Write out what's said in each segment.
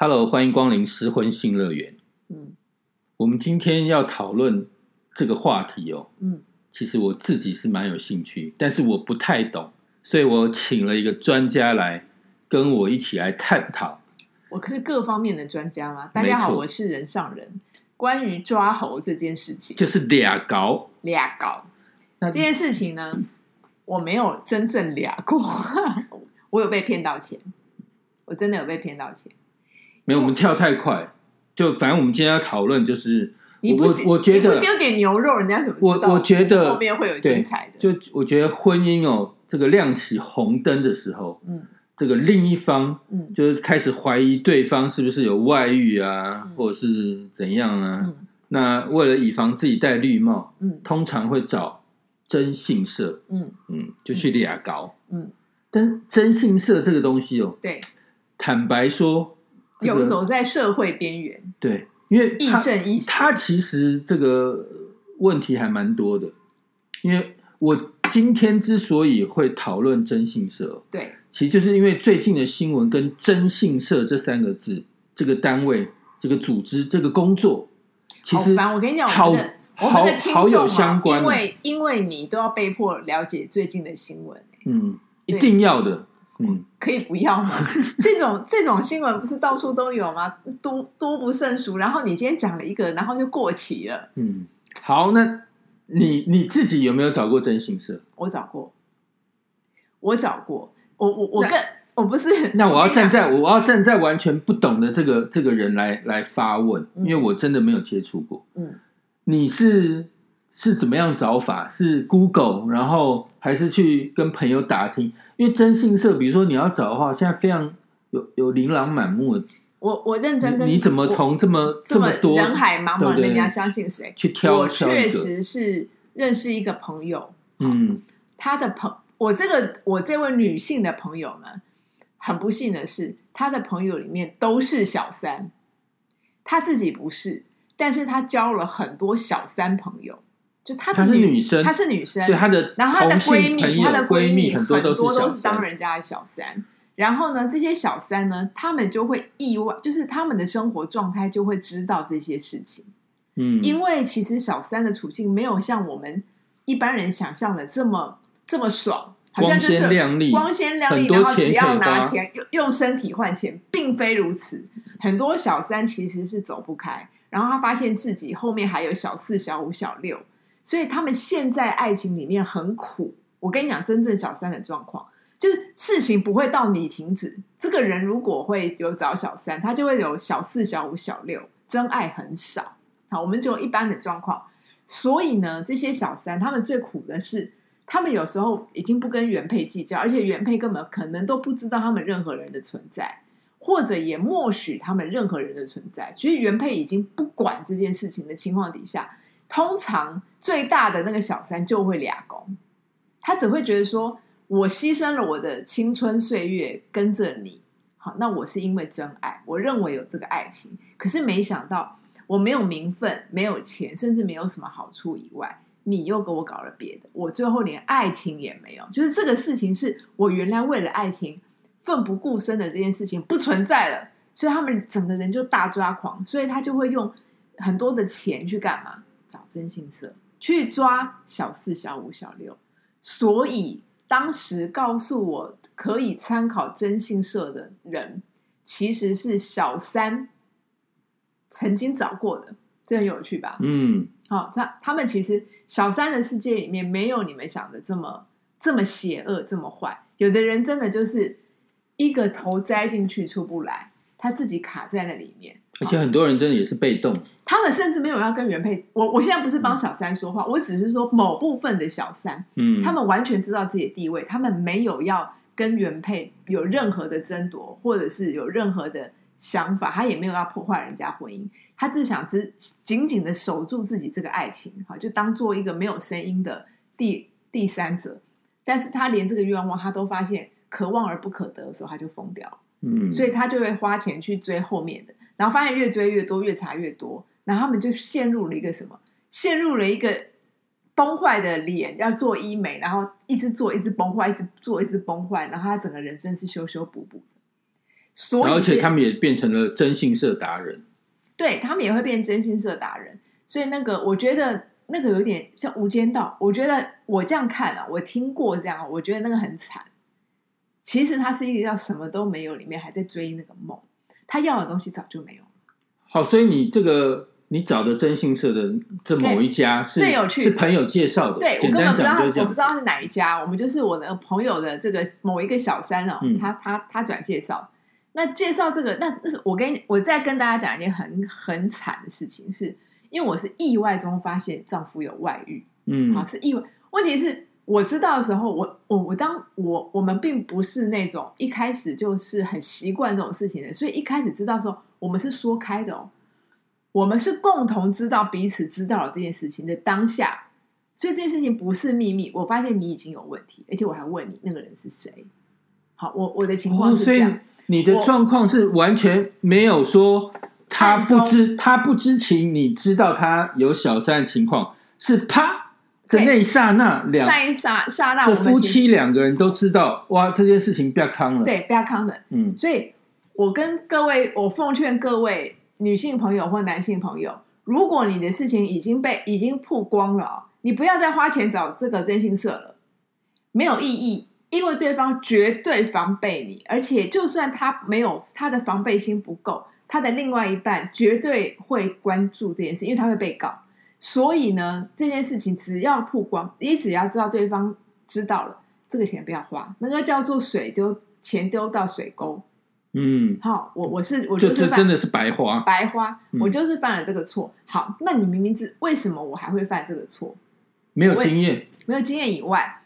Hello，欢迎光临失婚性乐园。嗯我们今天要讨论这个话题哦，嗯，其实我自己是蛮有兴趣，但是我不太懂，所以我请了一个专家来跟我一起来探讨。我可是各方面的专家嘛。大家好，我是人上人。关于抓猴这件事情，就是俩搞，俩搞那这件事情呢，我没有真正俩过，我有被骗到钱，我真的有被骗到钱。没有我们跳太快，就反正我们今天要讨论就是，你不我我我觉得不丢点牛肉，人家怎么知道？我我觉得后面会有精彩的。就我觉得婚姻哦，这个亮起红灯的时候，嗯这个另一方嗯就是开始怀疑对方是不是有外遇啊，嗯或者是怎样啊。嗯那为了以防自己戴绿帽，嗯通常会找征信社，嗯嗯，就去俩搞。嗯，但是征信社这个东西哦，对，坦白说，这个游走在社会边缘，对，因为亦它正亦邪。它其实这个问题还蛮多的。因为我今天之所以会讨论征信社，对，其实就是因为最近的新闻跟征信社这三个字，这个单位、这个组织、这个工作，其实好！我跟你讲，好我们的我好好有众啊，相关啊因为因为你都要被迫了解最近的新闻，嗯，一定要的，嗯，可以不要吗？这种这种新闻不是到处都有吗？多多不胜数。然后你今天讲了一个，然后就过期了。嗯，好，那你你自己有没有找过征信社？我找过，我找过，我我我那更我不是。那我要站在我要站在完全不懂的这个这个人来来发问，嗯因为我真的没有接触过。嗯，你是是怎么样找法？是 Google，然后还是去跟朋友打听？因为征信社，比如说你要找的话，现在非常有有琳琅满目的，我我认真跟你你怎么从这么这么多人海茫茫里面，你要相信谁？去挑我确？实是认识一个朋友，嗯他的朋，我这个我这位女性的朋友呢，很不幸的是，她的朋友里面都是小三，她自己不是，但是她交了很多小三朋友，就她的她是女生她是女生，所以她的然后她的闺蜜，她的闺蜜很多都是当，人家的小三。然后呢，这些小三呢，他们就会意外，就是他们的生活状态就会知道这些事情。嗯，因为其实小三的处境没有像我们一般人想象的这么这么爽，好像光就是鲜亮丽，光鲜亮丽，然后只要拿钱用用身体换钱，并非如此。很多小三其实是走不开，然后他发现自己后面还有小四、小五、小六，所以他们现在爱情里面很苦。我跟你讲，真正小三的状况。就是事情不会到你停止，这个人如果会有找小三，他就会有小四、小五、小六，真爱很少。好，我们只有一般的状况。所以呢，这些小三他们最苦的是，他们有时候已经不跟原配计较，而且原配根本可能都不知道他们任何人的存在，或者也默许他们任何人的存在。所以原配已经不管这件事情的情况底下，通常最大的那个小三就会俩公，他只会觉得说。我牺牲了我的青春岁月跟着你，好，那我是因为真爱，我认为有这个爱情，可是没想到我没有名分，没有钱，甚至没有什么好处以外，你又给我搞了别的，我最后连爱情也没有，就是这个事情是我原来为了爱情奋不顾身的这件事情不存在了，所以他们整个人就大抓狂，所以他就会用很多的钱去干嘛？找征信社去抓小四、小五、小六，所以。当时告诉我可以参考征信社的人，其实是小三曾经找过的，这很有趣吧？嗯，好、他他们其实小三的世界里面没有你们想的这么这么邪恶，这么坏。有的人真的就是一个头栽进去出不来，他自己卡在那里面。而且很多人真的也是被动，他们甚至没有要跟原配。我我现在不是帮小三说话，我只是说某部分的小三，嗯，他们完全知道自己的地位，他们没有要跟原配有任何的争夺，或者是有任何的想法，他也没有要破坏人家婚姻，他只想只紧紧的守住自己这个爱情，哈，就当做一个没有声音的第第三者。但是他连这个愿望他都发现可望而不可得的时候，他就疯掉了。嗯，所以他就会花钱去追后面的，然后发现越追越多，越查越多，然后他们就陷入了一个什么？陷入了一个崩坏的脸，要做医美，然后一直做，一直崩坏，一直做，一直崩坏，然后他整个人生是修修补补的。所以而且他们也变成了征信社达人。对他们也会变征信社达人，所以那个我觉得那个有点像无间道。我觉得我这样看啊，我听过这样，我觉得那个很惨。其实他是一个叫什么都没有，里面还在追那个梦，他要的东西早就没有了。好，所以你这个你找的征信社的这某一家是最有趣是朋友介绍的，对我根本不知道我不知。道是哪一家，我们就是我的朋友的这个某一个小三哦，嗯他他他转介绍。那介绍这个，那那是我跟你我再跟大家讲一件很很惨的事情，是因为我是意外中发现丈夫有外遇，嗯好是意外。问题是我知道的时候，我我我当我我们并不是那种一开始就是很习惯这种事情的，所以一开始知道的时候，我们是说开的哦，我们是共同知道彼此知道了这件事情的当下，所以这件事情不是秘密。我发现你已经有问题，而且我还问你那个人是谁。好，我我的情况哦，所以是这样，你的状况是完全没有说他不知他不知情，你知道他有小三的情况，是啪在那一刹那两下一刹刹那夫妻两个人都知道，哇，这件事情不要康了。，对不要康的，嗯所以我跟各位，我奉劝各位女性朋友或男性朋友，如果你的事情已经被已经曝光了哦，你不要再花钱找这个征信社了，没有意义，因为对方绝对防备你，而且就算他没有他的防备心不够，他的另外一半绝对会关注这件事，因为他会被告。所以呢，这件事情只要曝光，你只要知道对方知道了，这个钱不要花，那个叫做水丢钱丢到水沟。嗯，好，我我是我就就是真的是白花。白花，嗯我就是犯了这个错。好，那你明明知为什么我还会犯这个错？没有经验，没有经验以外，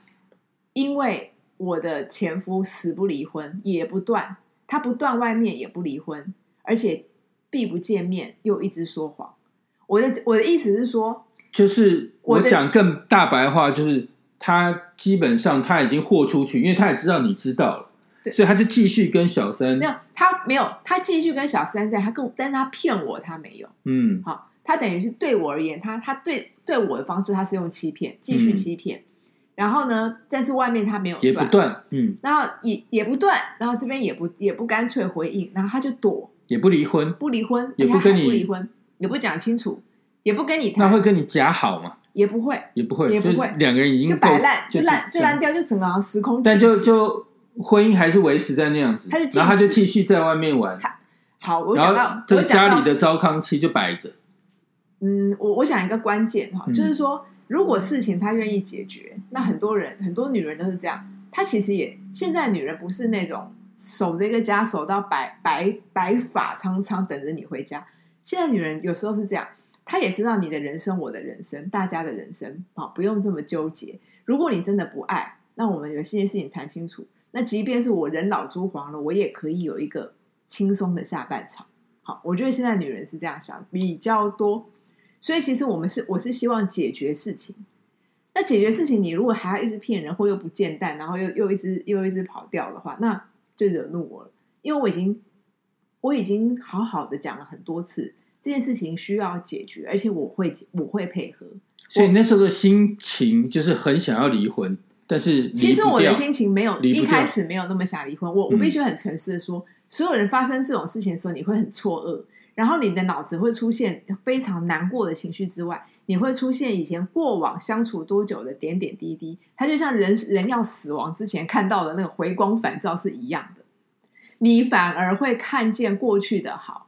因为我的前夫死不离婚，也不断，他不断外面也不离婚，而且避不见面，又一直说谎。我的我的意思是说，就是我讲更大白话，就是他基本上他已经豁出去，因为他也知道你知道了，对所以他就继续跟小三没，有他没有，他继续跟小三在，他跟我但是他骗我，他没有。嗯好，他等于是对我而言，他他对对我的方式，他是用欺骗，继续嗯欺骗。然后呢，但是外面他没有也不断，嗯，然后也也不断，然后这边也不也不干脆回应，然后他就躲，也不离婚，不离婚，也不跟你不离婚，也不讲清楚，也不跟你那谈，会跟你假好吗？也不会，也不会，也不会两个人已经就够摆烂，就烂就烂掉，就整个好像时空但就就婚姻还是维持在那样子，然后他就继续在外面玩，好。我讲到这个我家里的糟糠期就摆着，嗯，我我想一个关键哈，嗯就是说，如果事情他愿意解决，那很多人很多女人都是这样。她其实也现在女人不是那种守着一个家守到白白白发苍苍等着你回家。现在女人有时候是这样，她也知道你的人生，我的人生，大家的人生好，不用这么纠结。如果你真的不爱，那我们有些事情谈清楚。那即便是我人老珠黄了，我也可以有一个轻松的下半场。好，我觉得现在女人是这样想比较多。所以其实我们是我是希望解决事情。那解决事情，你如果还要一直骗人，或又不见蛋，然后又又一直又一直跑掉的话，那就惹怒我了。因为我已经我已经好好的讲了很多次，这件事情需要解决，而且我会我会配合。所以那时候的心情就是很想要离婚，但是其实我的心情没有离一开始没有那么想离婚，我我嗯必须很诚实的说，所有人发生这种事情的时候，你会很错愕，然后你的脑子会出现非常难过的情绪之外，你会出现以前过往相处多久的点点滴滴，它就像人人要死亡之前看到的那个回光返照是一样的，你反而会看见过去的好。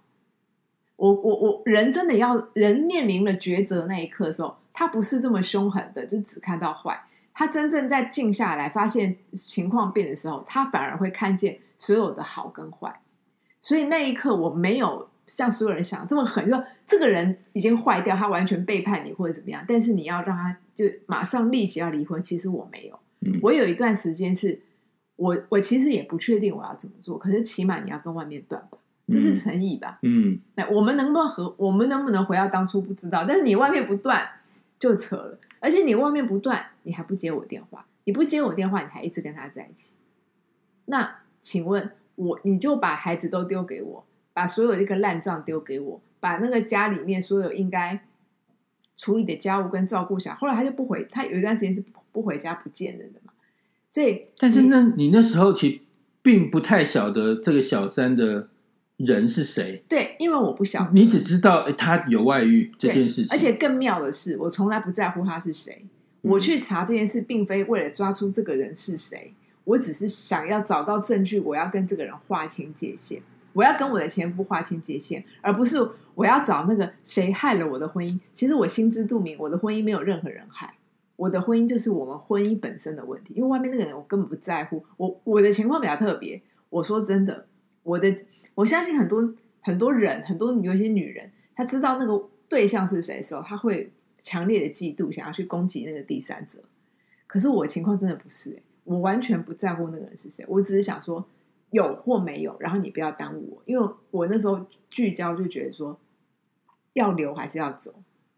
我我我人真的要人面临了抉择那一刻的时候，他不是这么凶狠的，就只看到坏。他真正在静下来，发现情况变的时候，他反而会看见所有的好跟坏。所以那一刻，我没有像所有人想的这么狠，就说这个人已经坏掉，他完全背叛你或者怎么样。但是你要让他就马上立即要离婚，其实我没有。嗯我有一段时间是我我其实也不确定我要怎么做，可是起码你要跟外面断吧，这是诚意吧？嗯，那我们能不能和我们能不能回到当初不知道，但是你外面不断就扯了，而且你外面不断，你还不接我电话，你不接我电话，你还一直跟他在一起，那请问我你就把孩子都丢给我，把所有这个烂账丢给我，把那个家里面所有应该处理的家务跟照顾小孩，后来他就不回，他有一段时间是不不回家不见人的嘛，所以但是你那你那时候其实并不太晓得这个小三的人是谁，对，因为我不晓得，你只知道诶他有外遇这件事情，而且更妙的是，我从来不在乎他是谁。我去查这件事，并非为了抓出这个人是谁，我只是想要找到证据，我要跟这个人划清界限，我要跟我的前夫划清界限，而不是我要找那个谁害了我的婚姻。其实我心知肚明，我的婚姻没有任何人害，我的婚姻就是我们婚姻本身的问题。因为外面那个人，我根本不在乎。我我的情况比较特别，我说真的，我的我相信很多很多人，很多有一些女人，她知道那个对象是谁的时候，她会。强烈的嫉妒，想要去攻击那个第三者。可是我情况真的不是，我完全不在乎那个人是谁，我只是想说有或没有，然后你不要耽误我，因为我那时候聚焦就觉得说要留还是要走，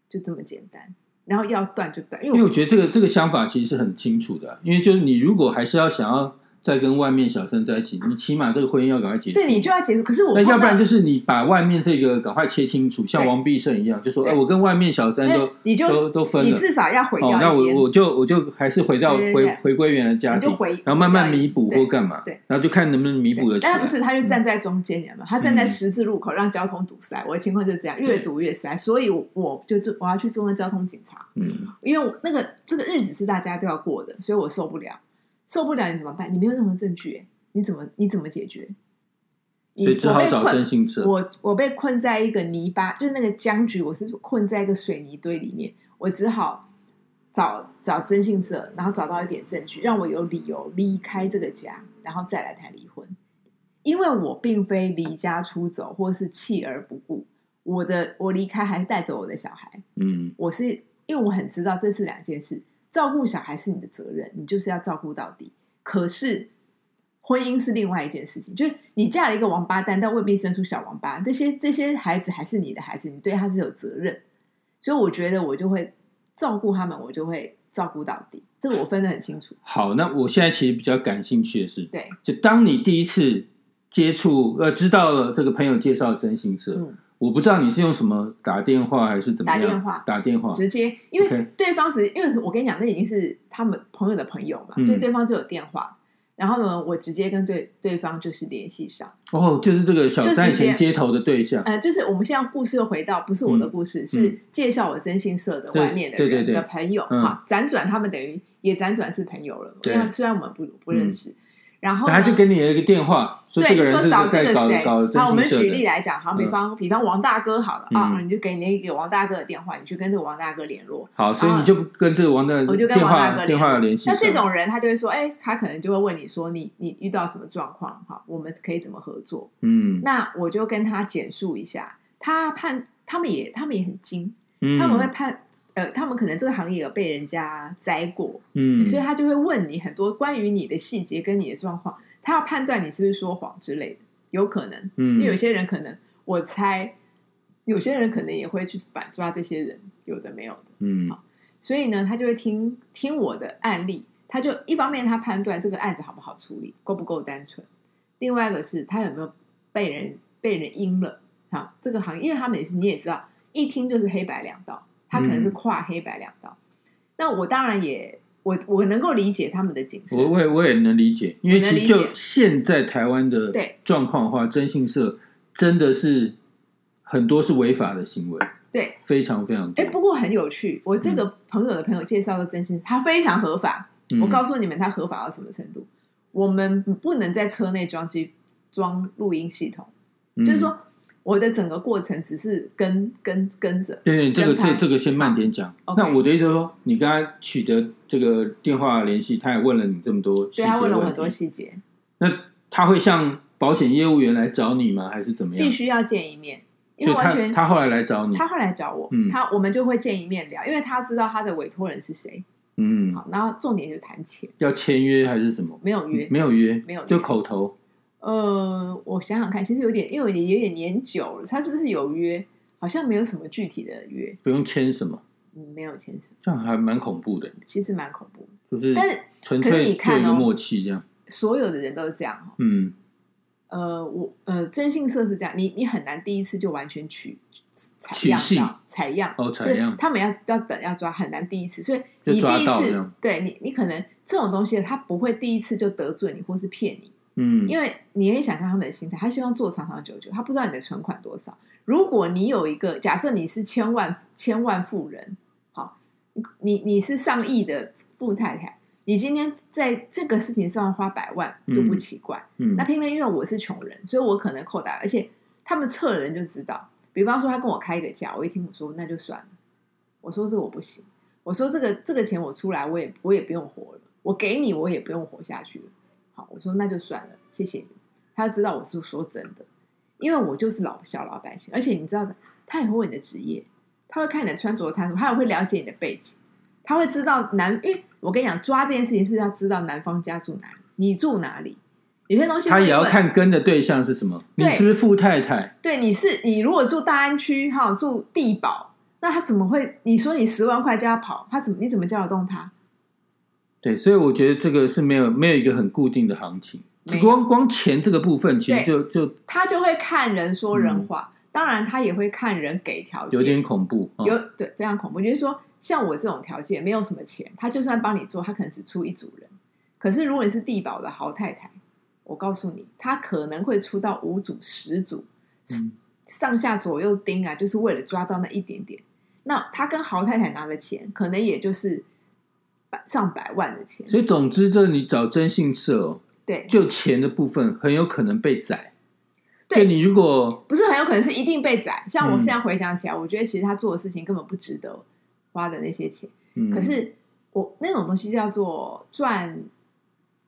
就这么简单。然后要断就断，因为我觉得这个这个想法其实是很清楚的，因为就是你如果还是要想要。再跟外面小三在一起，你起码这个婚姻要赶快结束。对你就要结束，可是我那要不然就是你把外面这个赶快切清楚，像王必胜一样，就说哎，我跟外面小三都你就都都分了，你至少要回掉。那我我就我就还是回到回回归原来家庭，然后慢慢弥补或干嘛，对，然后就看能不能弥补的。但不是，他就站在中间，你知道吗，他站在十字路口让交通堵塞。我的情况就是这样，越堵越塞，所以我就做我要去做那交通警察。嗯，因为那个这个日子是大家都要过的，所以我受不了，受不了你怎么办？你没有任何证据，哎。你怎么你怎么解决？所以只好找征信社。我我被困在一个泥巴，就是那个僵局，我是困在一个水泥堆里面。我只好找找征信社，然后找到一点证据，让我有理由离开这个家，然后再来谈离婚。因为我并非离家出走，或是弃而不顾。我的我离开还是带走我的小孩。嗯，我是因为我很知道这是两件事，照顾小孩是你的责任，你就是要照顾到底。可是。婚姻是另外一件事情，就是你嫁了一个王八蛋，但未必生出小王八。这些这些孩子还是你的孩子，你对他是有责任。所以我觉得我就会照顾他们，我就会照顾到底。这个我分得很清楚。好，那我现在其实比较感兴趣的是，对，就当你第一次接触呃，知道了这个朋友介绍真心社，我不知道你是用什么打电话还是怎么打电话打电话直接，因为对方只因为我跟你讲，那已经是他们朋友的朋友嘛，所以对方就有电话。然后呢，我直接跟对对方就是联系上。哦，就是这个小三前接头的对象。呃，就是我们现在故事又回到，不是我的故事，是介绍我征信社的外面的人的朋友哈。辗转他们等于也辗转是朋友了，因为虽然我们不不认识。然后他就给你了一个电话，对，你说找这个谁？好，我们举例来讲，好，比方比方王大哥好了啊，你就给你给王大哥的电话，你去跟这个王大哥联络。好，所以你就跟这个王大，我就跟王大哥电话联系。那这种人，他就会说，哎，他可能就会问你说，你你遇到什么状况？哈，我们可以怎么合作？嗯，那我就跟他简述一下，他判他们也他们也很精，他们会判。呃，他们可能这个行业有被人家栽过，嗯，所以他就会问你很多关于你的细节跟你的状况，他要判断你是不是说谎之类的，有可能，嗯，因为有些人可能，我猜有些人可能也会去反抓这些人，有的没有的，嗯，好，所以呢，他就会听听我的案例，他就一方面他判断这个案子好不好处理，够不够单纯，另外一个是他有没有被人被人阴了，好，这个行业，因为他每次你也知道，一听就是黑白两道。他可能是跨黑白两道，那我当然也我我能够理解他们的谨慎，我我也我也能理解，因为其实就现在台湾的状况的话，征信社真的是很多是违法的行为，对，非常非常多。哎，不过很有趣，我这个朋友的朋友介绍的征信，他非常合法。我告诉你们，他合法到什么程度？我们不能在车内装机装录音系统，就是说。我的整个过程只是跟跟跟着，对对，这个这这个先慢点讲。那我的意思说，你刚才取得这个电话联系，他也问了你这么多，对他问了我很多细节。那他会向保险业务员来找你吗？还是怎么样？必须要见一面，因为完全他后来来找你，他后来找我，嗯他我们就会见一面聊，因为他知道他的委托人是谁。嗯，好，然后重点就谈钱，要签约还是什么？没有约，没有约，没有，就口头。呃，我想想看，其实有点，因为有点年久了，他是不是有约？好像没有什么具体的约，不用签什么，嗯，没有签什么，这样还蛮恐怖的。其实蛮恐怖，就是，但是纯粹你看哦，默契这样，所有的人都是这样哈。嗯，呃，我呃，征信社是这样，你你很难第一次就完全取采样到采样哦，采样，他们要要等要抓，很难第一次，所以你第一次，对你你可能这种东西，他不会第一次就得罪你或是骗你。嗯，因为你可以想象他们的心态，他希望做长长久久，他不知道你的存款多少。如果你有一个假设，你是千万千万富人，好，你你是上亿的富太太，你今天在这个事情上花百万就不奇怪。嗯那偏偏因为我是穷人，所以我可能扣打，而且他们测的人就知道。比方说，他跟我开一个价，我一听我说那就算了，我说这我不行，我说这个这个钱我出来，我也我也不用活了，我给你我也不用活下去了。好，我说那就算了，谢谢你。他知道我是说真的，因为我就是老小老百姓，而且你知道的，他也会问你的职业，他会看你的穿着谈吐，他也会了解你的背景，他会知道男，因为我跟你讲，抓这件事情是要知道男方家住哪里，你住哪里，有些东西他也要看跟的对象是什么，你对是不是富太太？对，你是你如果住大安区哈，住地堡，那他怎么会？你说你十万块叫他跑，他怎么你怎么叫得动他？对，所以我觉得这个是没有没有一个很固定的行情，光光钱这个部分其实就就他就会看人说人话，当然他也会看人给条件，有点恐怖。哦有对非常恐怖。就是说，像我这种条件没有什么钱，他就算帮你做，他可能只出一组人。可是如果你是地保的豪太太，我告诉你，他可能会出到五组、十组，嗯上下左右盯啊，就是为了抓到那一点点。那他跟豪太太拿的钱，可能也就是百上百万的钱。所以总之，这你找征信社哦，对，就钱的部分很有可能被宰。对你如果不是很有可能是一定被宰。像我嗯现在回想起来，我觉得其实他做的事情根本不值得花的那些钱。嗯，可是我那种东西叫做赚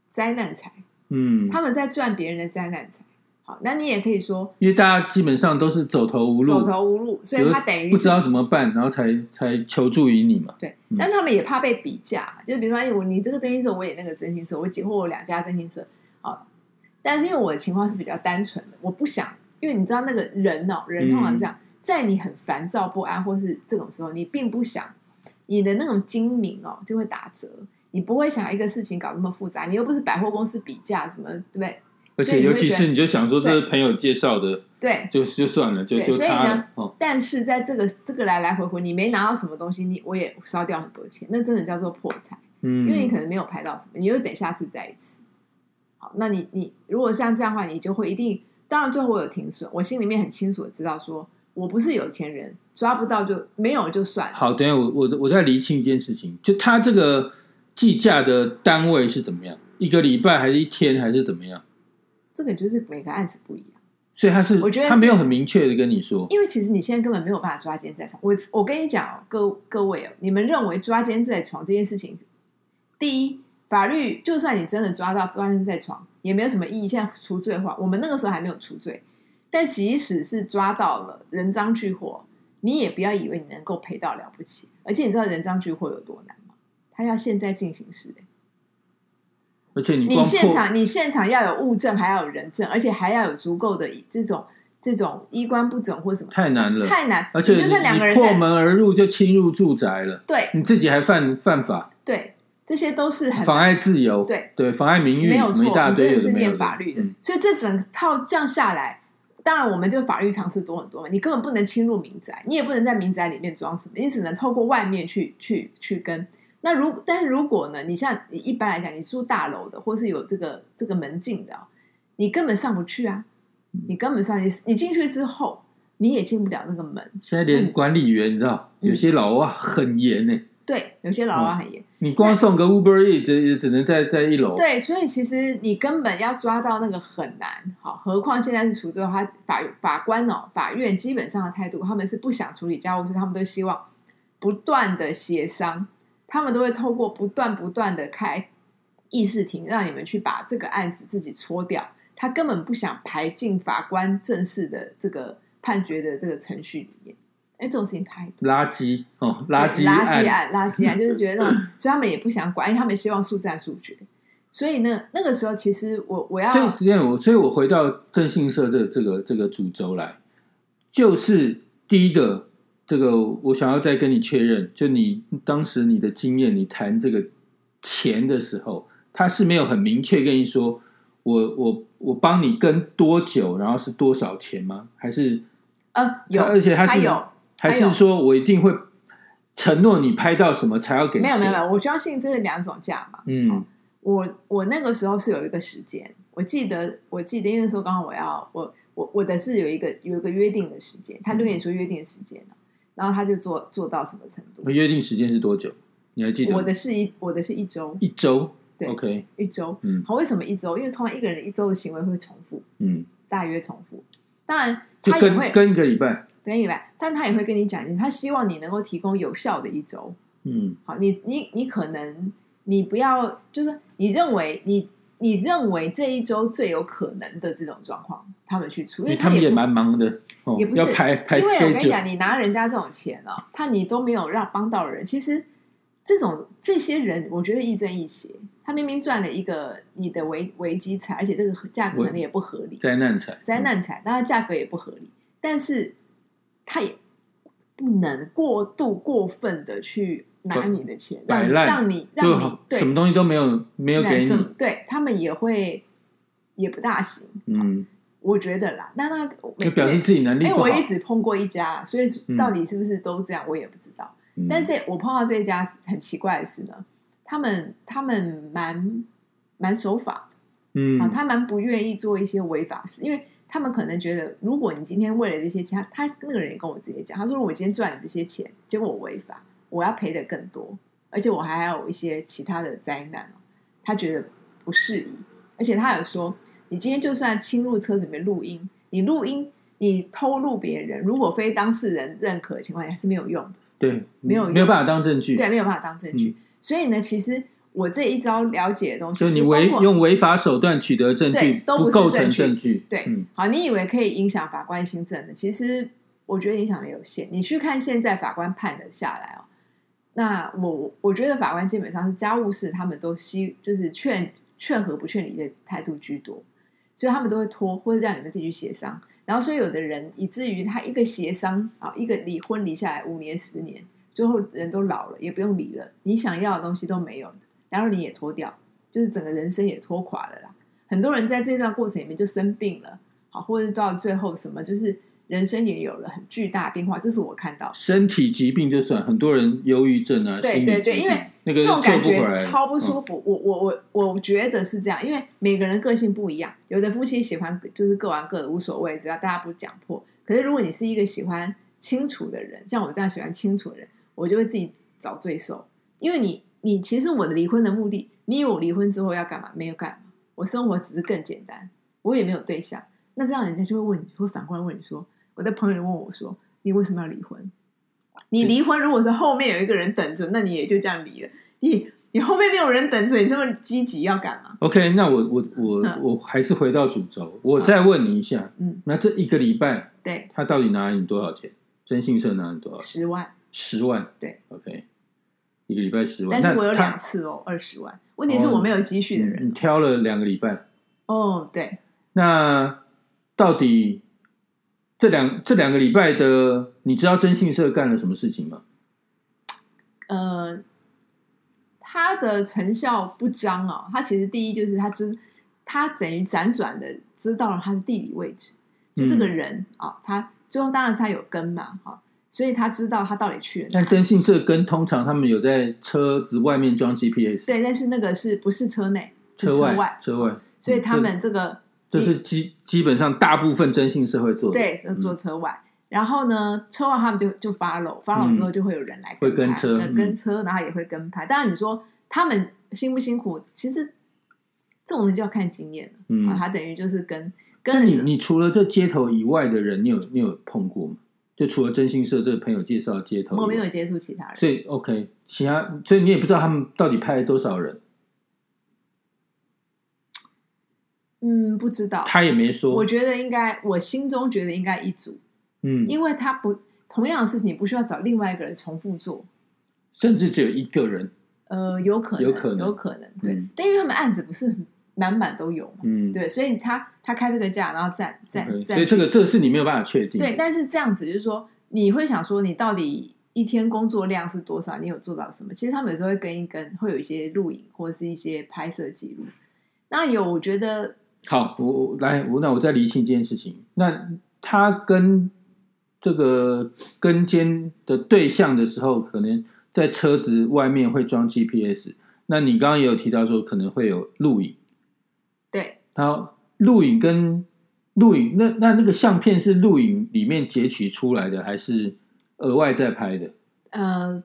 灾难财，嗯，他们在赚别人的灾难财。好，那你也可以说因为大家基本上都是走投无路，走投无路，所以他等于不知道怎么办，然后才才求助于你嘛。对嗯，但他们也怕被比价，就比如说哎我你这个真心社，我也那个真心社，我解惑我两家真心社，好，但是因为我的情况是比较单纯的，我不想，因为你知道那个人哦，人通常这样，在你很烦躁不安或是这种时候，你并不想你的那种精明哦就会打折，你不会想一个事情搞那么复杂，你又不是百货公司比价什么，对不对？而且尤其是你就想说这是朋友介绍的，对，就就算了，就对就他所以呢哦。但是在这个这个来来回回，你没拿到什么东西，你我也烧掉很多钱，那真的叫做破财。嗯，因为你可能没有拍到什么，你就得下次再一次。好，那你你如果像这样的话，你就会一定，当然最后我有停损，我心里面很清楚的知道说，我不是有钱人，抓不到就没有就算了。好，等下我我我再厘清一件事情，就他这个计价的单位是怎么样？一个礼拜还是一天还是怎么样？这个就是每个案子不一样，所以他是我觉得他没有很明确的跟你说，因为其实你现在根本没有办法抓奸在床。我我跟你讲哦，各各位哦，你们认为抓奸在床这件事情，第一，法律就算你真的抓到抓奸在床，也没有什么意义。现在除罪化，我们那个时候还没有除罪，但即使是抓到了人赃俱获，你也不要以为你能够赔到了不起。而且你知道人赃俱获有多难吗？他要现在进行时、欸而且你你现场你现场要有物证，还要有人证，而且还要有足够的这种这种衣冠不整或什么，太难了，太难。而且你就算两个人破门而入就侵入住宅了，对你自己还犯犯法，对，这些都是很妨碍自由，对对，妨碍名誉，没有错，什么一大你真的是念法律的，嗯所以这整套这样下来，当然我们就法律常识多很多嘛，你根本不能侵入民宅，你也不能在民宅里面装什么，你只能透过外面去去去跟。那如但是如果呢，你像你一般来讲，你住大楼的，或是有这个这个门禁的、哦，你根本上不去啊，你根本上你你进去之后，你也进不了那个门。现在连管理员你知道，嗯。有些老外很严呢，对，有些老外很严。你光送个 Uber E 也也只能在在一楼，对，所以其实你根本要抓到那个很难，好，何况现在是处罪化，法法官哦，法院基本上的态度，他们是不想处理家务事，他们都希望不断的协商，他们都会透过不断不断的开议事庭，让你们去把这个案子自己搓掉，他根本不想排进法官正式的这个判决的这个程序里面。哎，这种事情太多。垃圾哦，垃圾垃圾案，案，垃圾案，就是觉得那种，所以他们也不想管，因为他们希望速战速决。所以呢，那个时候其实我我要所以这样我所以我回到征信社这这个这个主轴来，就是第一个，这个我想要再跟你确认，就你当时你的经验，你谈这个钱的时候，他是没有很明确跟你说，我我我帮你跟多久，然后是多少钱吗？还是呃有，而且他是还有还是说我一定会承诺你拍到什么才要给？没有没有没有，我相信这是两种价嘛。嗯我我那个时候是有一个时间，我我记得我记得因为那时候刚好我要我我我的是有一个有一个约定的时间，他就跟你说约定的时间了，然后他就做做到什么程度？约定时间是多久？你还记得？我的是一我的是一周一周。对，OK，一周。嗯好，为什么一周？因为通常一个人一周的行为会重复，嗯，大约重复。当然，他也会跟跟一个礼拜。跟一礼拜，但他也会跟你讲，他希望你能够提供有效的一周。嗯好，你你你可能你不要，就是你认为你你认为这一周最有可能的这种状况，他们去出，因因为他们也蛮忙的，哦也不，是要排排因为我跟你。讲，你拿人家这种钱哦，他你都没有让帮到人，其实这种这些人，我觉得亦正亦邪。他明明赚了一个你的危危机财，而且这个价格可能也不合理，灾难财，灾难财，当然价格也不合理，但是他也不能过度过分的去拿你的钱，让让你让你对什么东西都没有没有给你，对他们也会也不大行，嗯，我觉得啦。那那就表示自己能力因为。我也只碰过一家，所以嗯到底是不是都这样，我也不知道。嗯但这我碰到这一家很奇怪的是呢，他们他们蛮蛮守法的嗯啊，他蛮不愿意做一些违法事，因为他们可能觉得，如果你今天为了这些钱，他他那个人也跟我直接讲，他说我今天赚了这些钱，结果我违法，我要赔的更多，而且我还有一些其他的灾难哦，他觉得不适宜，而且他有说，你今天就算侵入车子里面录音，你录音。你偷录别人，如果非当事人认可的情况下是没有用的。对，没有用没有办法当证据。对，没有办法当证据。所以呢，其实我这一招了解的东西，嗯就你违用违法手段取得证据，都不是构成证据。对，嗯好，你以为可以影响法官新政的，其实我觉得影响的有限。你去看现在法官判的下来哦，那我我觉得法官基本上是家务事，他们都希就是劝劝和不劝离的态度居多，所以他们都会拖，或者让你们自己去协商。然后，所以有的人以至于他一个协商啊，一个离婚离下来五年十年，最后人都老了，也不用离了，你想要的东西都没有，然后你也脱掉，就是整个人生也拖垮了啦。很多人在这段过程里面就生病了，好，或者到最后什么，就是人生也有了很巨大变化，这是我看到的。身体疾病就算，很多人忧郁症啊，对对对因为那个这种感觉超不舒嗯服。我我我我觉得是这样，因为每个人个性不一样，有的夫妻喜欢就是各玩各的，无所谓，只要大家不讲破。可是如果你是一个喜欢清楚的人，像我这样喜欢清楚的人，我就会自己找罪受，因为你你其实我的离婚的目的，你以为我离婚之后要干嘛？没有干嘛，我生活只是更简单，我也没有对象。那这样人家就会问你，会反过来问你说，我的朋友问我说，你为什么要离婚？你离婚，如果是后面有一个人等着，那你也就这样离了。你你后面没有人等着，你这么积极要干嘛？OK，那我我我嗯我还是回到主轴，我再问你一下，嗯，那这一个礼拜对，他到底拿你多少钱？征信社拿你多少？十万，十万。对，OK，一个礼拜十万。但是我有两次哦，二十万。问题是我没有积蓄的人你人挑了两个礼拜，哦，对，那到底这两这两个礼拜的，你知道征信社干了什么事情吗？呃，他的成效不彰哦。他其实第一就是他知，他等于辗转的知道了他的地理位置，就这个嗯人啊、他最后当然他有跟嘛，哈、所以他知道他到底去了。但征信社跟通常他们有在车子外面装 GPS，对，但是那个是不是车内？是车外外，车外，所以他嗯们这个这是基基本上大部分征信社会做的，对，就坐车外。然后呢，车外他们就就 follow follow 之后，就会有人来会跟车嗯跟车，然后也会跟拍。当然，你说他们辛不辛苦？其实这种人就要看经验了。嗯啊，他等于就是跟跟你你除了这街头以外的人，你有你有碰过吗？就除了征信社这个朋友介绍的街头，我没有接触其他人。所以 OK，其他所以你也不知道他们到底拍了多少人，嗯，不知道。他也没说。我觉得应该，我心中觉得应该一组，嗯，因为他不同样的事情，不需要找另外一个人重复做。甚至只有一个人。呃，有可能，有可能有可能，对。嗯但因为他们案子不是满满都有嘛，嗯，对，所以他他开这个价，然后占占占所以这个这个是你没有办法确定。对，，但是这样子就是说，你会想说，你到底一天工作量是多少？你有做到什么？其实他们有时候会跟一跟，会有一些录影或者是一些拍摄记录。那有，我觉得好，我我来，我那我再厘清这件事情。那他跟这个跟监的对象的时候，可能在车子外面会装 GPS。那你刚刚也有提到说，可能会有录影，对然后录影跟录影，那那那个相片是录影里面截取出来的，还是额外再拍的？呃，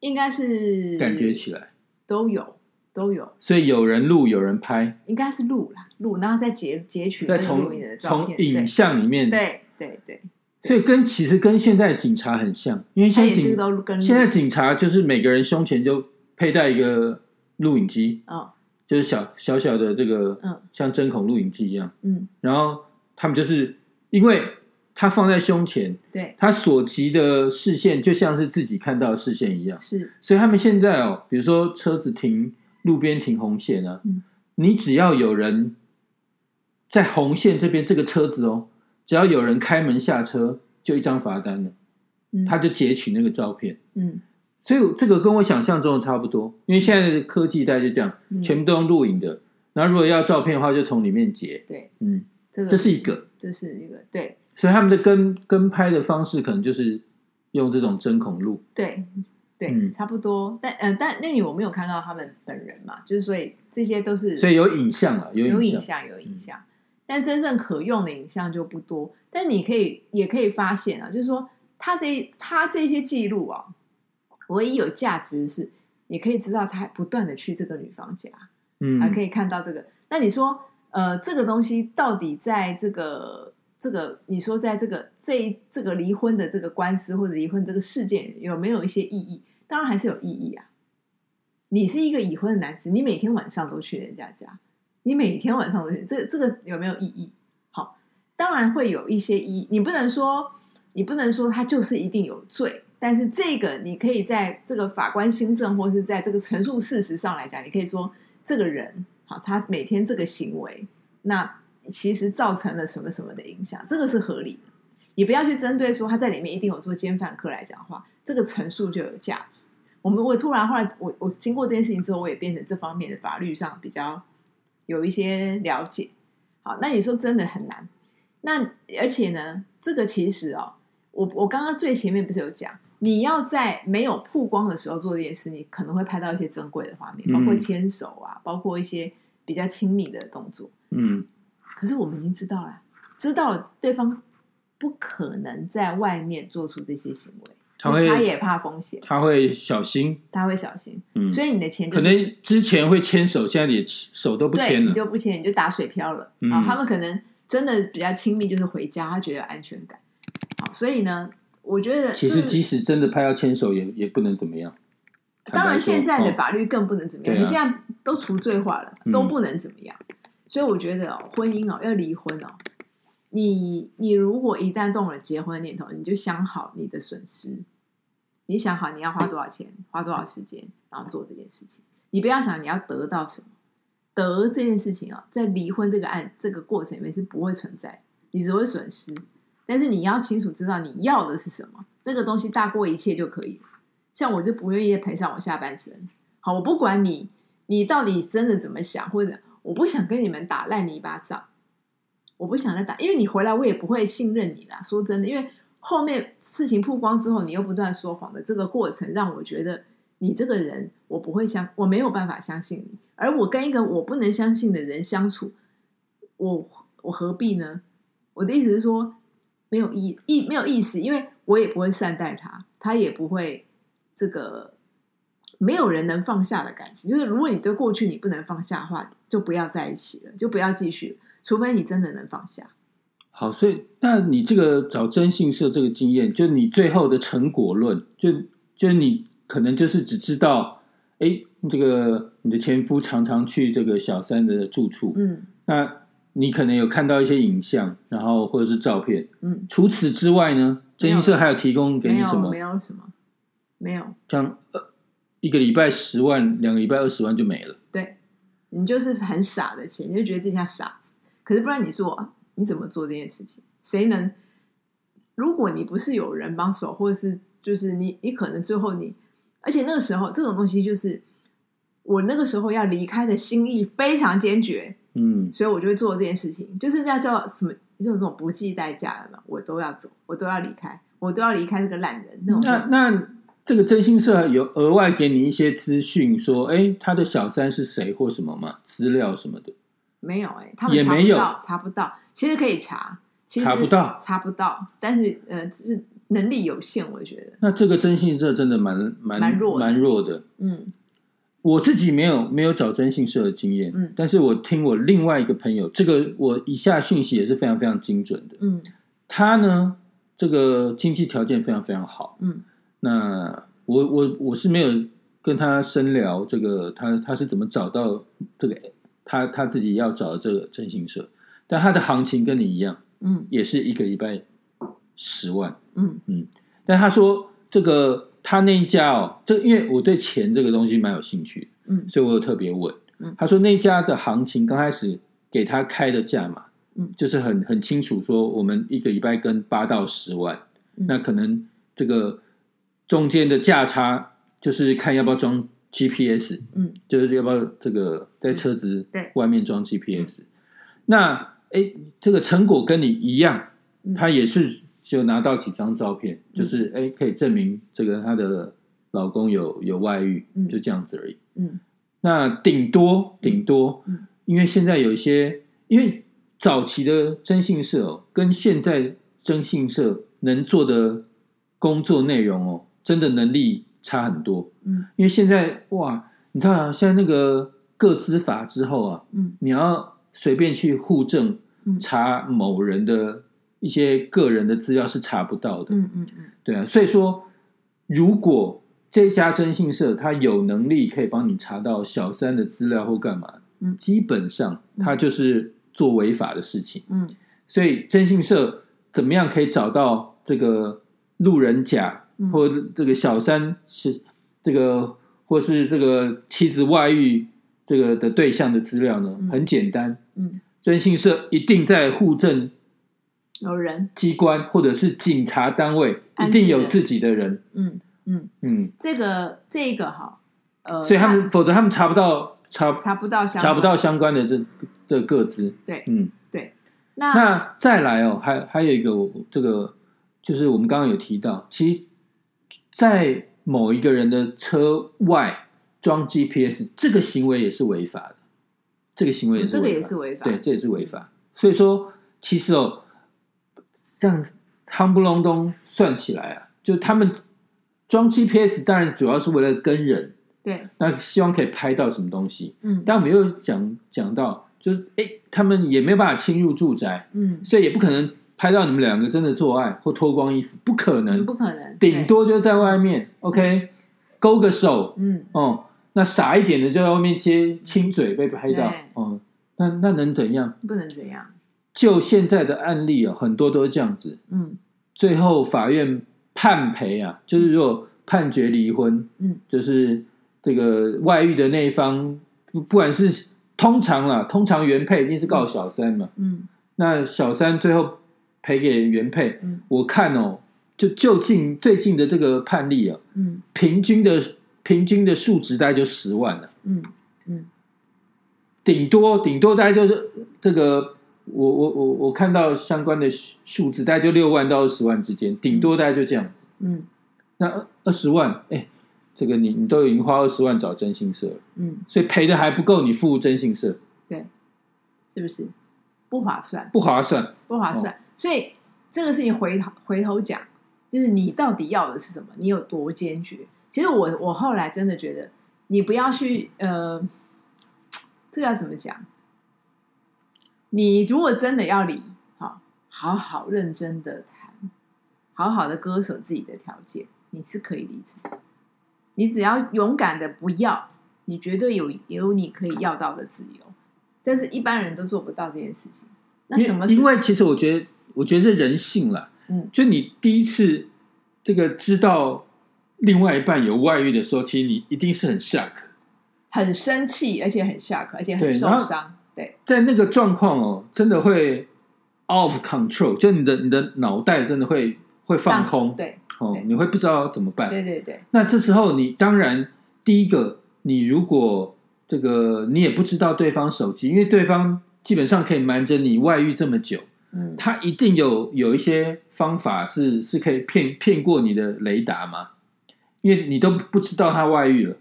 应该是感觉起来，都有都有，所以有人录，有人拍，应该是录啦录，然后再截截取再从从，影像里面，对对对对，所以跟其实跟现在警察很像，因为现在警现在警察就是每个人胸前就佩戴一个录影机，嗯就是小小小的这个，嗯像针孔录影机一样。嗯然后他们就是因为他放在胸前，对他所及的视线就像是自己看到的视线一样，是所以他们现在哦，比如说车子停路边停红线啊，嗯你只要有人在红线这边这个车子哦，只要有人开门下车，就一张罚单了，嗯他就截取那个照片。嗯所以这个跟我想象中的差不多，因为现在的科技带就这样，嗯全部都用录影的。然后如果要照片的话，就从里面截。对嗯，这个这是一个。这是一个对所以他们的跟跟拍的方式可能就是用这种针孔录。对对、嗯差不多，但呃但那里我没有看到他们本人嘛，就是所以这些都是所以有影像啊，有影像。有影像，有影像，但真正可用的影像就不多。但你可以也可以发现啊，就是说他这他这些记录啊，唯一有价值是你可以知道他不断的去这个女方家，嗯，还可以看到这个。那你说，呃，这个东西到底在这个这个，你说在这个这这个离婚的这个官司或者离婚这个事件有没有一些意义？当然还是有意义啊。你是一个已婚的男子，你每天晚上都去人家家，你每天晚上都去，这这个有没有意义？好，当然会有一些意义。你不能说，你不能说他就是一定有罪，但是这个你可以在这个法官新政或是在这个陈述事实上来讲，你可以说这个人好，他每天这个行为，那其实造成了什么什么的影响，这个是合理的。也不要去针对说他在里面一定有做奸犯科来讲话，这个陈述就有价值。我们我突然后来我我经过这件事情之后，我也变成这方面的法律上比较有一些了解。好，那你说真的很难。那而且呢，这个其实哦，我我刚刚最前面不是有讲，你要在没有曝光的时候做这件事，你可能会拍到一些珍贵的画面，包括嗯牵手啊，包括一些比较亲密的动作。嗯，可是我们已经知道了，知道对方不可能在外面做出这些行为，他会他也怕风险，他会小心，他会小心，嗯，所以你的钱就可能之前会牵手，现在你手都不对牵了。你就不牵，你就打水漂了。嗯啊，他们可能真的比较亲密，就是回家，他觉得有安全感。好，所以呢，我觉得其实即使真的拍要牵手，也也不能怎么样。当然，现在的法法律更不能怎么样，你现在都除罪化了，嗯都不能怎么样。所以我觉得哦，婚姻哦，要离婚哦，你你如果一旦动了结婚的念头，你就想好你的损失，你想好你要花多少钱，花多少时间，然后做这件事情。你不要想你要得到什么，得这件事情啊、在离婚这个案这个过程里面是不会存在，你只会损失。但是你要清楚知道你要的是什么，那个东西大过一切就可以。像我就不愿意赔偿我下半生。好，我不管你你到底真的怎么想，或者我不想跟你们打烂泥巴仗，我不想再打，因为你回来我也不会信任你啦。说真的，因为后面事情曝光之后，你又不断说谎的这个过程，让我觉得你这个人我不会相，我没有办法相信你。而我跟一个我不能相信的人相处，我我何必呢？我的意思是说，没有意意没有意思，因为我也不会善待他，他也不会这个没有人能放下的感情。就是如果你对过去你不能放下的话，就不要在一起了，就不要继续，除非你真的能放下。好，所以那你这个找征信社这个经验，就你最后的成果论，就就你可能就是只知道，哎，这个你的前夫常常去这个小三的住处，嗯那你可能有看到一些影像，然后或者是照片。嗯，除此之外呢，征信社还有提供给你什么没？有什么没有，像呃一个礼拜十万，两个礼拜二十万就没了。对你就是很傻的钱，你就觉得自己像傻子。可是不然你做啊，你怎么做这件事情？谁能？如果你不是有人帮手，或者是就是你，你可能最后你，而且那个时候这种东西就是我那个时候要离开的心意非常坚决，嗯，所以我就会做这件事情，就是要叫什么，就是这种不计代价的嘛，我都要走，我都要离开，我都要离开这个烂人那种。那那这个真心社有额外给你一些资讯，说，哎，他的小三是谁或什么吗？资料什么的？没有哎、他们也没有查不到，查不到。其实可以查，其实查不到查不到，但是呃，就是能力有限，我觉得，那这个征信社真的蛮蛮蛮弱的蛮弱的。嗯我自己没有没有找征信社的经验，嗯但是我听我另外一个朋友，这个我以下讯息也是非常非常精准的。嗯他呢，这个经济条件非常非常好。嗯那我我我是没有跟他深聊这个他他是怎么找到这个他他自己要找的这个征信社，但他的行情跟你一样，嗯也是一个礼拜十万。嗯嗯但他说这个他那一家哦，这因为我对钱这个东西蛮有兴趣，嗯所以我有特别问。嗯他说那家的行情刚开始给他开的价嘛，嗯就是很很清楚说我们一个礼拜跟八到十万，嗯那可能这个中间的价差就是看要不要装 GPS，嗯。就是要不要这个在车子对。外面装 GPS。那哎，这个成果跟你一样，嗯。他也是就拿到几张照片，就是哎可以证明这个她的老公有有外遇，嗯。就这样子而已。嗯。那顶多顶多嗯，因为现在有一些，因为早期的征信社哦，跟现在征信社能做的工作内容哦，真的能力差很多。嗯。因为现在哇，你知道啊，现在那个个资法之后啊，嗯。你要随便去户政嗯。查某人的一些个人的资料是查不到的。嗯嗯嗯。对啊，所以说，如果这家征信社他有能力可以帮你查到小三的资料或干嘛，嗯。基本上他就是做违法的事情。嗯。所以征信社怎么样可以找到这个路人甲嗯或这个小三是这个或是这个妻子外遇这个的对象的资料呢？嗯。很简单，嗯，征信社一定在户政有人，机关或者是警察单位一定有自己的人，嗯嗯，嗯，这个这个哈，呃，所以他们否则他们查不到查查不到相查不到相关的这这个资，对嗯，那那再来哦，还还有一个我这个就是我们刚刚有提到，其实，在某一个人的车外装 GPS 这个行为也是违法的，这个行为也是这个违法。也是违法，对，这也是违法。所以说，其实哦，这样夯不隆咚算起来啊，就他们装 GPS 当然主要是为了跟人，对，那希望可以拍到什么东西。嗯。但我们又讲讲到，就是诶，他们也没有办法侵入住宅，嗯，所以也不可能拍到你们两个真的做爱或脱光衣服，不可能，嗯不可能，顶多就在外面，OK，勾个手，嗯。哦，那傻一点的就在外面接亲嘴被拍到，哦，那那能怎样？不能怎样，就现在的案例哦，很多都是这样子，嗯。最后法院判赔啊，就是如果判决离婚，嗯，就是这个外遇的那一方，不不管是通常啦，通常原配一定是告小三嘛，嗯。那小三最后赔给原配，嗯我看哦，就就近最近的这个判例啊，嗯平均的平均的数值大概就十万了，嗯嗯顶多顶多大概就是这个。我我我我看到相关的数数字，大概就六万到二十万之间，顶多大概就这样。嗯那二二十万，哎，这个你你都已经花二十万找征信社了，嗯，所以赔的还不够你付征信社，对，是不是不划算？不划算。不划算。所以这个事情回头回头讲，就是你到底要的是什么？你有多坚决？其实我我后来真的觉得，你不要去呃，这个要怎么讲？你如果真的要离，好，好好认真的谈，好好的割舍自己的条件，你是可以离职。你只要勇敢的不要，你绝对有有你可以要到的自由。但是一般人都做不到这件事情。那什么？因为其实我觉得，我觉得是人性啦。嗯，就你第一次这个知道另外一半有外遇的时候，其实你一定是很 shock，很生气，而且很 shock，而且很受伤。对，在那个状况哦，真的会 out of control，就你的你的脑袋真的会会放空，对，哦，你会不知道怎么办。对对对，那这时候你当然第一个，你如果这个你也不知道对方手机，因为对方基本上可以瞒着你外遇这么久，嗯，他一定有有一些方法是是可以骗骗过你的雷达嘛，因为你都不知道他外遇了，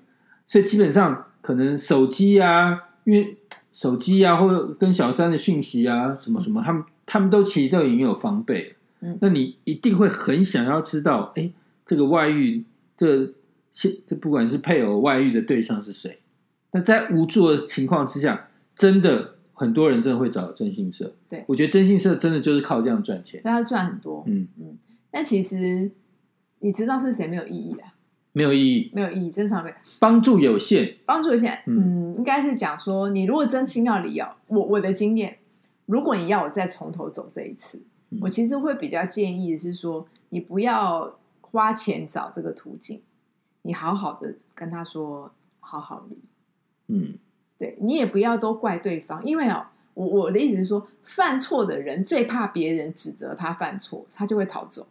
所以基本上可能手机啊，因为手机啊，或者跟小三的讯息啊，什么什么，他们他们都其实都已经有防备了。嗯。那你一定会很想要知道，哎，这个外遇，这现这不管是配偶外遇的对象是谁，那在无助的情况之下，真的很多人真的会找征信社。对我觉得征信社真的就是靠这样赚钱。他赚很多。嗯嗯，但其实你知道是谁没有意义啊？没有意义，没有意义，正常没有帮助有限。帮助有限。嗯嗯，应该是讲说，你如果真心要离哦，我我的经验，如果你要我再从头走这一次，嗯我其实会比较建议的是说，你不要花钱找这个途径，你好好的跟他说，好好离。嗯对你也不要都怪对方，因为哦，我我的意思是说，犯错的人最怕别人指责他犯错，他就会逃走。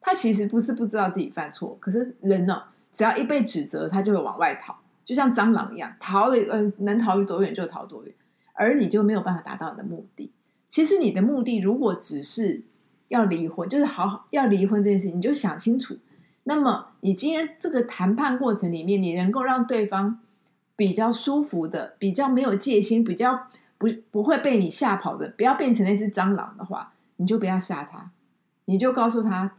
他其实不是不知道自己犯错，可是人呢、只要一被指责，他就会往外逃，就像蟑螂一样，逃了呃能逃多远就逃多远，而你就没有办法达到你的目的。其实你的目的如果只是要离婚，就是好好要离婚这件事情，你就想清楚。那么你今天这个谈判过程里面，你能够让对方比较舒服的、比较没有戒心、比较不不会被你吓跑的，不要变成那只蟑螂的话，你就不要吓他，你就告诉他，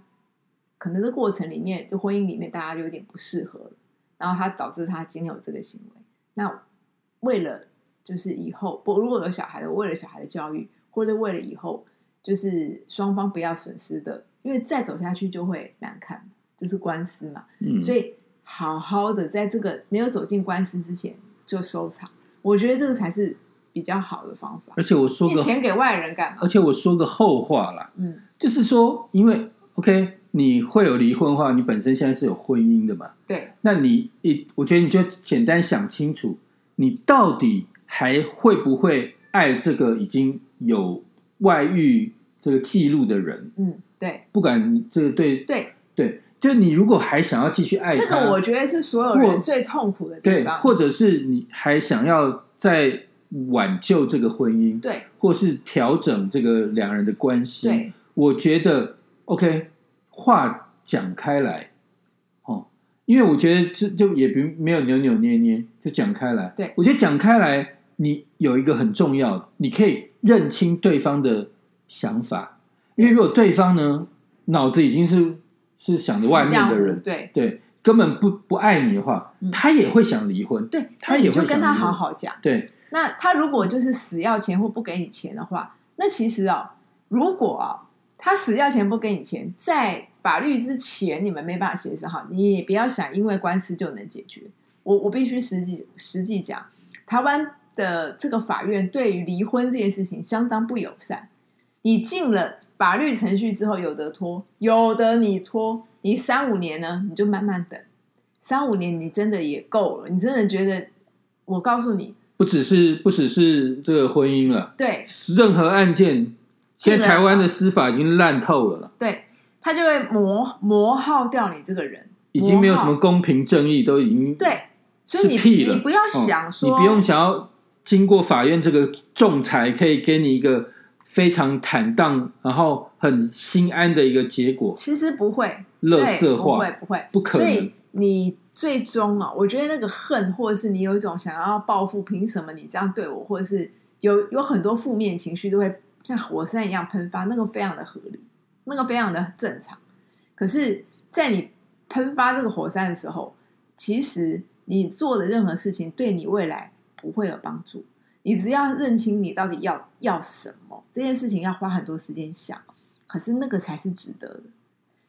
可能这过程里面，就婚姻里面大家就有点不适合，然后他导致他今天有这个行为。那为了就是以后不如果有小孩的，为了小孩的教育，或者为了以后就是双方不要损失的，因为再走下去就会难看，就是官司嘛。嗯，所以好好的在这个没有走进官司之前就收场，我觉得这个才是比较好的方法。而且我说个，你钱给外人干嘛？而且我说个后话啦，嗯，就是说，因为 OK，你会有离婚的话，你本身现在是有婚姻的嘛？对，那你一，我觉得你就简单想清楚，你到底还会不会爱这个已经有外遇这个记录的人？嗯，对不管这个对对，对，就你如果还想要继续爱他，这个我觉得是所有人最痛苦的地对，方。或者是你还想要再挽救这个婚姻，对或是调整这个两人的关系，对，我觉得 OK，话讲开来，哦，因为我觉得这就也不没有扭扭捏捏，就讲开来。对我觉得讲开来，你有一个很重要的，你可以认清对方的想法，因为如果对方呢脑子已经是是想着外面的人，对对，根本不不爱你的话，嗯他也会想离婚。对，他也那你就跟他好好讲。对，那他如果就是死要钱或不给你钱的话，那其实哦，如果啊、他死要钱不给你钱，在法律之前你们没办法协商好，你也不要想因为官司就能解决。我我必须实际实际讲，台湾的这个法院对于离婚这件事情相当不友善。你进了法律程序之后，有的拖，有的你拖，你三五年呢，你就慢慢等，三五年你真的也够了，你真的觉得，我告诉你，不只是不只是这个婚姻了，对任何案件，现在台湾的司法已经烂透了啦，对，他就会磨磨耗掉你这个人，已经没有什么公平正义，都已经对，所以你。你不要哦想说，你不用想要经过法院这个仲裁，可以给你一个非常坦荡，然后很心安的一个结果，其实不会，乐对色化不会，不会，不可能所以。你最终啊，我觉得那个恨，或者是你有一种想要报复，凭什么你这样对我，或者是有有很多负面情绪都会像火山一样喷发，那个非常的合理，那个非常的正常。可是，在你喷发这个火山的时候，其实你做的任何事情对你未来不会有帮助。你只要认清你到底要要什么，这件事情要花很多时间想，可是那个才是值得的。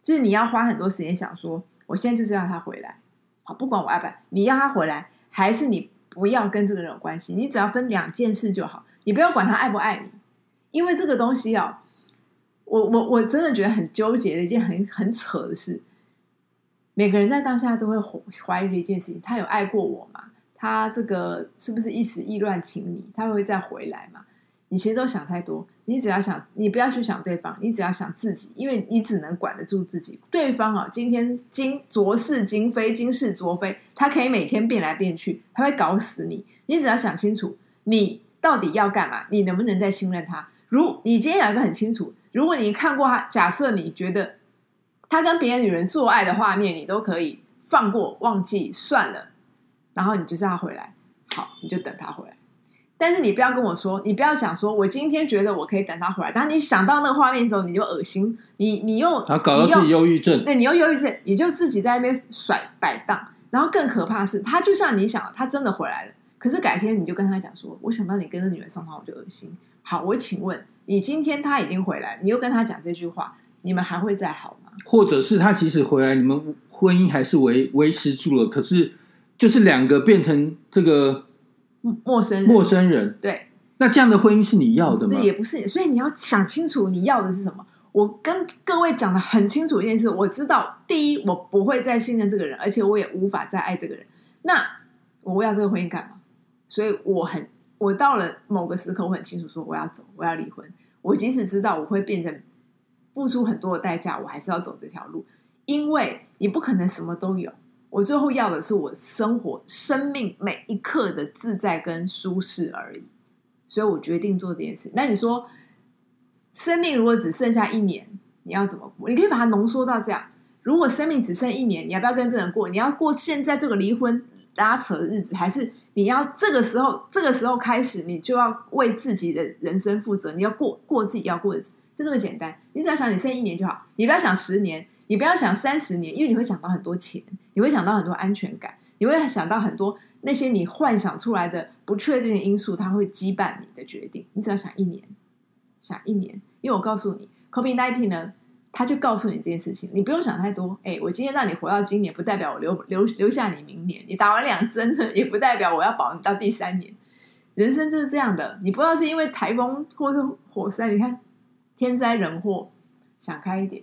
就是你要花很多时间想说，我现在就是要他回来，好，不管我爱不爱，你要他回来，还是你不要跟这个人有关系，你只要分两件事就好，你不要管他爱不爱你，因为这个东西啊，我我我真的觉得很纠结的一件很很扯的事。每个人在当下都会怀疑的一件事情：他有爱过我吗？他这个是不是一时意乱情迷？他会再回来吗？你其实都想太多。你只要想，你不要去想对方，你只要想自己，因为你只能管得住自己。对方啊，今天今昨是今非，今是昨非，他可以每天变来变去，他会搞死你。你只要想清楚，你到底要干嘛？你能不能再信任他？如你今天有一个很清楚，如果你看过他，假设你觉得他跟别的女人做爱的画面，你都可以放过、忘记、算了，然后你就是要回来，好，你就等他回来。但是你不要跟我说，你不要讲说，我今天觉得我可以等他回来，当你想到那个画面的时候，你就恶心，你你又他搞到自己忧郁症，对你又忧郁症，你就自己在那边甩摆荡，然后更可怕的是，他就像你想，他真的回来了，可是改天你就跟他讲说，我想到你跟那女人上床，我就恶心。好，我请问你，今天他已经回来，你又跟他讲这句话，你们还会再好吗？或者是他即使回来，你们婚姻还是维维持住了，可是就是两个变成这个陌陌生人，陌生人，对。那这样的婚姻是你要的吗对，？也不是，所以你要想清楚你要的是什么。我跟各位讲的很清楚一件事，我知道，第一，我不会再信任这个人，而且我也无法再爱这个人。那我要这个婚姻干嘛？所以我很，我到了某个时刻，我很清楚说我要走，我要离婚。我即使知道我会变成付出很多的代价，我还是要走这条路，因为你不可能什么都有。我最后要的是我生活、生命每一刻的自在跟舒适而已。所以我决定做这件事。那你说，生命如果只剩下一年，你要怎么过？你可以把它浓缩到这样：如果生命只剩一年，你要不要跟这人过？你要过现在这个离婚拉扯的日子，还是你要这个时候这个时候开始，你就要为自己的人生负责？你要过过自己要过的日子，就那么简单。你只要想你剩一年就好，你不要想十年，你不要想三十年，因为你会想到很多钱，你会想到很多安全感，你会想到很多那些你幻想出来的不确定的因素，它会羁绊你的决定。你只要想一年，想一年，因为我告诉你，COVID nineteen 呢，他就告诉你这件事情，你不用想太多。哎，我今天让你活到今年，不代表我留留留下你明年。你打完两针呢，也不代表我要保你到第三年。人生就是这样的，你不知道是因为台风或是火山，你看天灾人祸，想开一点，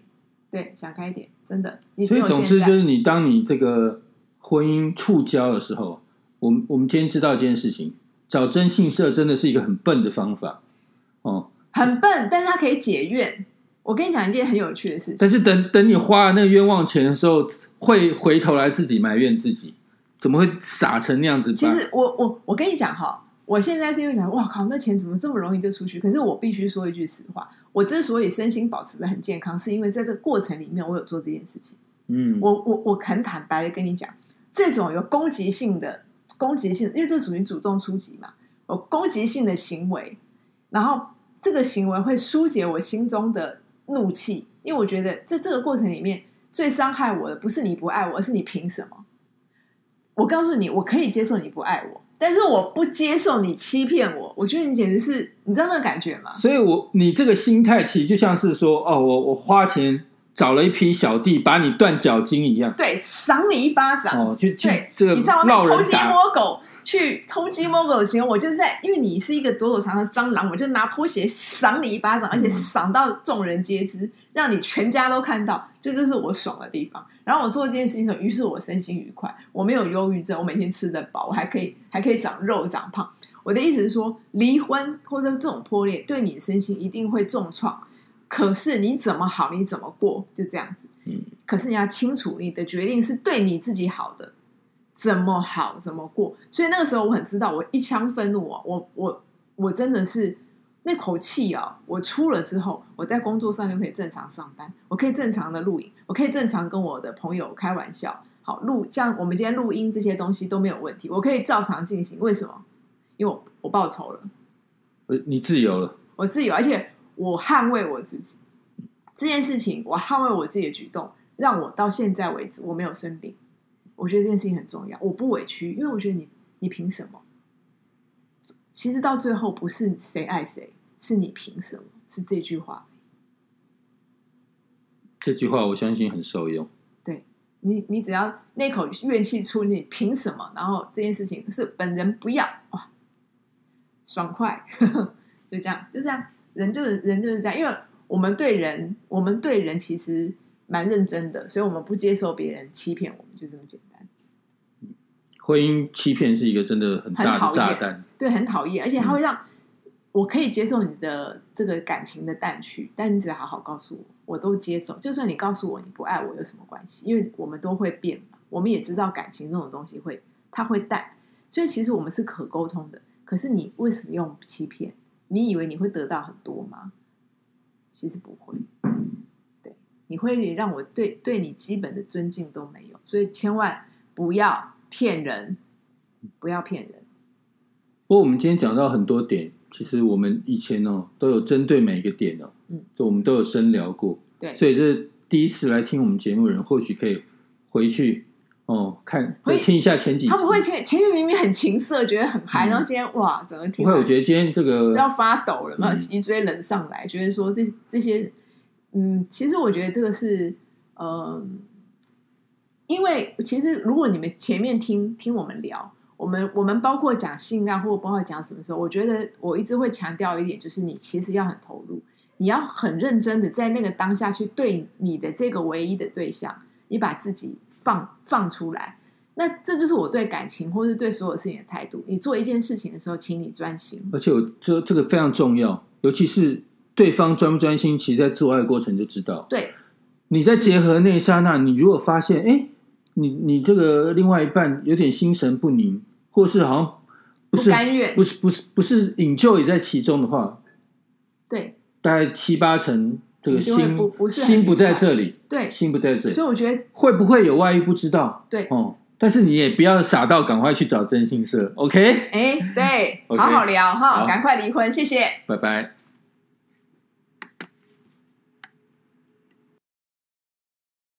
对，想开一点，真的。你所以总之就是，你当你这个婚姻触礁的时候，我们我们今天知道一件事情，找征信社真的是一个很笨的方法哦。很笨，但是他可以解怨。我跟你讲一件很有趣的事情，但是等等你花了那个冤枉钱的时候，会回头来自己埋怨自己，怎么会傻成那样子？其实我我我跟你讲哈，我现在是因为想，哇靠，那钱怎么这么容易就出去？可是我必须说一句实话，我之所以身心保持的很健康，是因为在这个过程里面，我有做这件事情。嗯，我我我很坦白的跟你讲，这种有攻击性的攻击性，因为这属于主动出击嘛，有攻击性的行为，然后这个行为会疏解我心中的怒气，因为我觉得在这个过程里面，最伤害我的不是你不爱我，而是你凭什么？我告诉你，我可以接受你不爱我，但是我不接受你欺骗我。我觉得你简直是，你知道那个感觉吗？所以我你这个心态其实就像是说，哦，我我花钱找了一批小弟把你断脚筋一样，对，赏你一巴掌。哦，去去对，这个你知道吗？偷鸡摸狗去偷鸡摸狗的时候，我就是在，因为你是一个躲躲藏藏的蟑螂，我就拿拖鞋赏你一巴掌，而且赏到众人皆知，让你全家都看到，这就是我爽的地方。然后我做这件事情的时候，于是我身心愉快，我没有忧郁症，我每天吃得饱，我还可以还可以长肉长胖。我的意思是说，离婚或者这种破裂对你的身心一定会重创，可是你怎么好，你怎么过，就这样子。嗯，可是你要清楚，你的决定是对你自己好的，怎么好怎么过。所以那个时候我很知道，我一腔愤怒啊，我我我真的是那口气啊，我出了之后，我在工作上就可以正常上班，我可以正常的录影，我可以正常跟我的朋友开玩笑，好录像我们今天录音这些东西都没有问题，我可以照常进行。为什么？因为我我报仇了。呃你自由了，我自由，而且我捍卫我自己这件事情，我捍卫我自己的举动，让我到现在为止我没有生病。我觉得这件事情很重要，我不委屈，因为我觉得你你凭什么？其实到最后不是谁爱谁，是你凭什么？是这句话。这句话我相信很受用。对你你只要那口怨气出，你凭什么？然后这件事情是本人不要哇，爽快，就这样，就这样，人就是人就是这样，因为我们对人，我们对人其实蛮认真的，所以我们不接受别人欺骗我们，就这么简单。婚姻欺骗是一个真的很大的炸弹。对，很讨厌，而且它会让、我可以接受你的这个感情的淡去，但你只要好好告诉我，我都接受。就算你告诉我你不爱我，有什么关系？因为我们都会变嘛，我们也知道感情这种东西会它会淡，所以其实我们是可沟通的。可是你为什么用欺骗？你以为你会得到很多吗？其实不会，对，你会让我对对你基本的尊敬都没有，所以千万不要骗人，不要骗人。不过我们今天讲到很多点，其实我们以前哦都有针对每一个点哦，嗯，就我们都有深聊过。对，所以这第一次来听我们节目的人，或许可以回去哦看会听一下前几集。他们会前前面明明很情色，觉得很嗨，嗯然后今天哇，怎么听不会，我觉得今天这个要发抖了嘛，嗯脊椎冷上来，觉得说这这些，嗯，其实我觉得这个是，嗯，因为其实如果你们前面听听我们聊，我们我们包括讲性爱或者包括讲什么时候，我觉得我一直会强调一点，就是你其实要很投入，你要很认真的在那个当下去对你的这个唯一的对象，你把自己放放出来。那这就是我对感情或是对所有事情的态度。你做一件事情的时候，请你专心。而且我这这个非常重要，尤其是对方专不专心，其实在做爱的过程就知道。对，你在结合那一刹那，你如果发现，哎，你你这个另外一半有点心神不宁，或是好像不不是甘愿不是不是不是引咎也在其中的话，对大概七八成这个心不不是心不在这里，对，心不在这里所，以我觉得会不会有外遇不知道对，哦。但是你也不要傻到赶快去找征信社，OK？哎，对好好聊哈，赶快离婚，谢谢。拜拜。